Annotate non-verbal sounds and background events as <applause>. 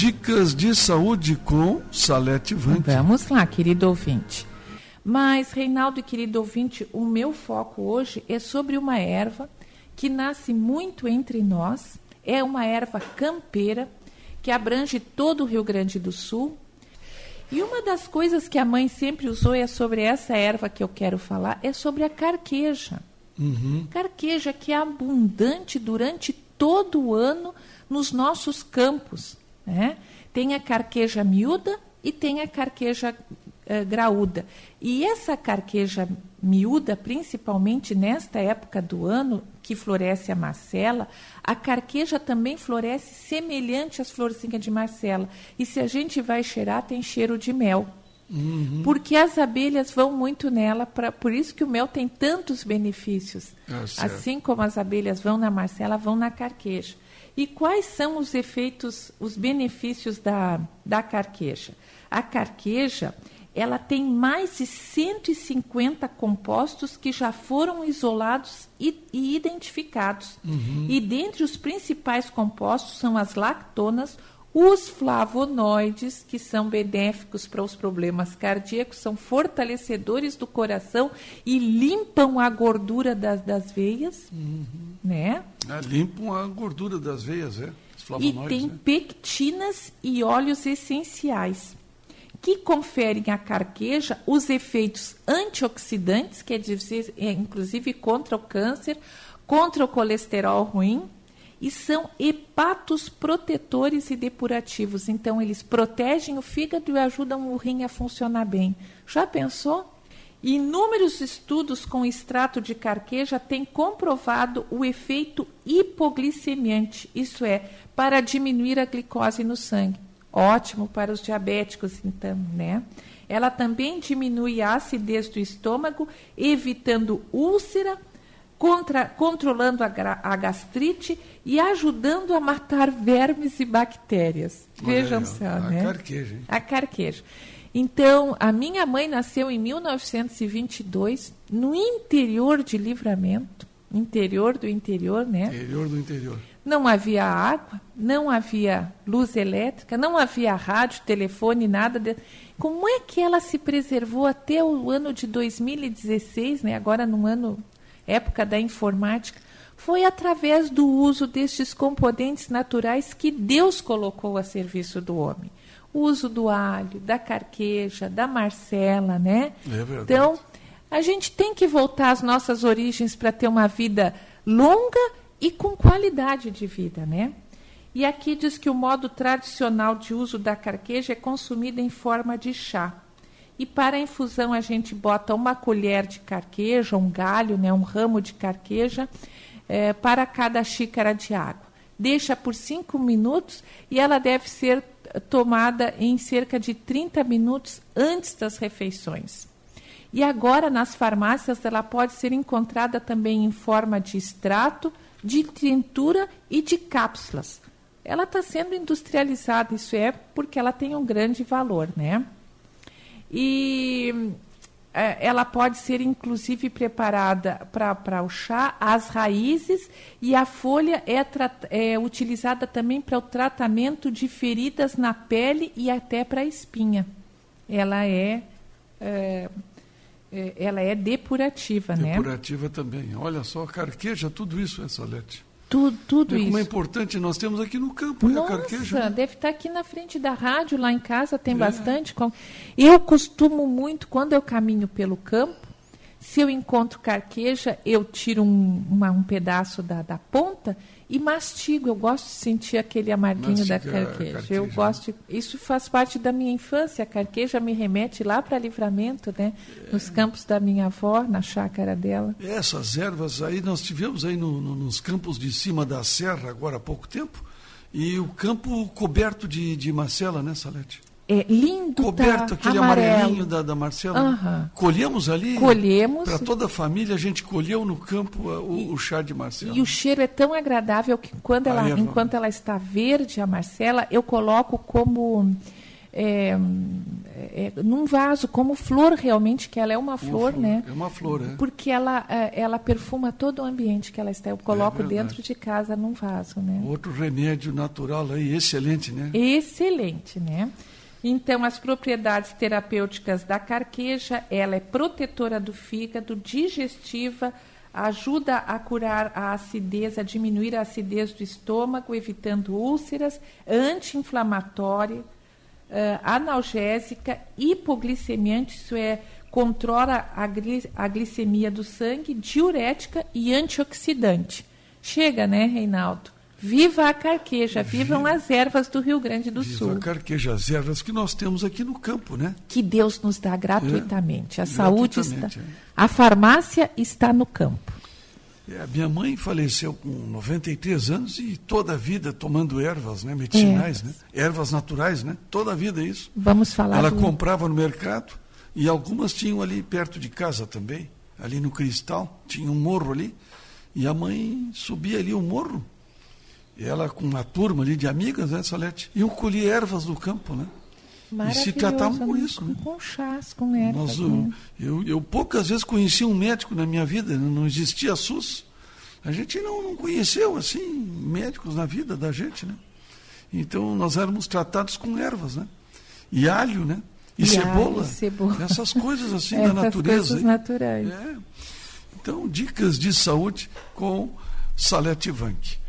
Dicas de saúde com Salete Vante. Vamos lá, querido ouvinte. Mas, Reinaldo e querido ouvinte, o meu foco hoje é sobre uma erva que nasce muito entre nós, é uma erva campeira que abrange todo o Rio Grande do Sul. E uma das coisas que a mãe sempre usou é sobre essa erva que eu quero falar, é sobre a carqueja. Uhum. Carqueja que é abundante durante todo o ano nos nossos campos. Né? Tem a carqueja miúda e tem a carqueja uh, graúda. E essa carqueja miúda, principalmente nesta época do ano que floresce a marcela, a carqueja também floresce semelhante às florzinhas de marcela. E se a gente vai cheirar, tem cheiro de mel. Uhum. Porque as abelhas vão muito nela, pra, por isso que o mel tem tantos benefícios. Ah, assim como as abelhas vão na marcela, vão na carqueja. E quais são os efeitos, os benefícios da, da carqueja? A carqueja, ela tem mais de 150 compostos que já foram isolados e, e identificados. Uhum. E dentre os principais compostos são as lactonas, os flavonoides, que são benéficos para os problemas cardíacos, são fortalecedores do coração e limpam a gordura das, das veias, uhum. né? É, limpam a gordura das veias, é. E tem né? pectinas e óleos essenciais que conferem à carqueja os efeitos antioxidantes, que é dizer, inclusive contra o câncer, contra o colesterol ruim, e são hepatos protetores e depurativos. Então, eles protegem o fígado e ajudam o rim a funcionar bem. Já pensou? Inúmeros estudos com extrato de carqueja têm comprovado o efeito hipoglicemiante, isso é, para diminuir a glicose no sangue. Ótimo para os diabéticos, então, né? Ela também diminui a acidez do estômago, evitando úlcera, contra, controlando a, a, gastrite e ajudando a matar vermes e bactérias. Vejam só, a né? Carqueja, hein? A carqueja. Então, a minha mãe nasceu em 1922, no interior de Livramento, interior do interior, né? Interior do interior. Não havia água, não havia luz elétrica, não havia rádio, telefone, nada. De... Como é que ela se preservou até o ano de 2016, né? Agora no ano época da informática, foi através do uso destes componentes naturais que Deus colocou a serviço do homem. O uso do alho, da carqueja, da marcela, né? É verdade. Então, a gente tem que voltar às nossas origens para ter uma vida longa e com qualidade de vida, né? E aqui diz que o modo tradicional de uso da carqueja é consumida em forma de chá. E para a infusão a gente bota uma colher de carqueja, um galho, né, um ramo de carqueja, é, para cada xícara de água. Deixa por 5 minutos e ela deve ser tomada em cerca de 30 minutos antes das refeições. E agora nas farmácias ela pode ser encontrada também em forma de extrato, de tintura e de cápsulas. Ela está sendo industrializada, isso é porque ela tem um grande valor, né? E é, ela pode ser inclusive preparada para o chá, as raízes e a folha é, é utilizada também para o tratamento de feridas na pele e até para a espinha. Ela é, é, é, ela é depurativa, depurativa né? Depurativa também. Olha só, carqueja, tudo isso é Tudo, tudo isso. Como é importante, nós temos aqui no campo Nossa, a carqueja. Né? deve estar aqui na frente da rádio, lá em casa tem é. bastante. Eu costumo muito, quando eu caminho pelo campo, se eu encontro carqueja, eu tiro um, uma, um pedaço da, da ponta e mastigo. Eu gosto de sentir aquele amarguinho da carqueja. carqueja. Eu gosto. De, isso faz parte da minha infância. A carqueja me remete lá para livramento, né? É. Nos campos da minha avó, na chácara dela. Essas ervas aí nós tivemos aí no, no, nos campos de cima da serra agora há pouco tempo e o campo coberto de, de macela, né, Salete? É, lindo, Coberto, tá, aquele amarelo. amarelinho da, da Marcela. Uhum. Colhemos ali? Colhemos. Para toda a família, a gente colheu no campo o, e, o chá de Marcela. E o cheiro é tão agradável que quando ela, ah, enquanto ela está verde, a Marcela, eu coloco como é, é, num vaso, como flor realmente, que ela é uma, uma flor, flor, né? É uma flor, é. Porque ela, é, ela perfuma todo o ambiente que ela está. Eu coloco é dentro de casa num vaso, né? Outro remédio natural aí, excelente, né? Excelente, né? Então, as propriedades terapêuticas da carqueja, ela é protetora do fígado, digestiva, ajuda a curar a acidez, a diminuir a acidez do estômago, evitando úlceras, anti-inflamatória, uh, analgésica, hipoglicemiante, isso é, controla a, gli a glicemia do sangue, diurética e antioxidante. Chega, né, Reinaldo? Viva a carqueja, vivam Viva. as ervas do Rio Grande do Viva Sul. Viva a carqueja, as ervas que nós temos aqui no campo, né? Que Deus nos dá gratuitamente. É, a saúde está. É. A farmácia está no campo. É, a minha mãe faleceu com 93 anos e toda a vida tomando ervas, né, medicinais, é. né? Ervas naturais, né? Toda a vida isso. Vamos falar. Ela do... comprava no mercado e algumas tinham ali perto de casa também, ali no Cristal, tinha um morro ali, e a mãe subia ali o morro. Ela com uma turma ali de amigas, né, Salete? Iam colher ervas do campo, né? E se tratavam com né? isso. Né? Com chás, com ervas. Nós, né? eu, eu, poucas vezes conheci um médico na minha vida, não existia SUS. A gente não, não conheceu, assim, médicos na vida da gente, né? Então, nós éramos tratados com ervas, né? E alho, né? E, e cebola. Alho, cebola. Essas coisas assim <laughs> Essas da natureza. Coisas naturais. É. Então, dicas de saúde com Salete Vanck.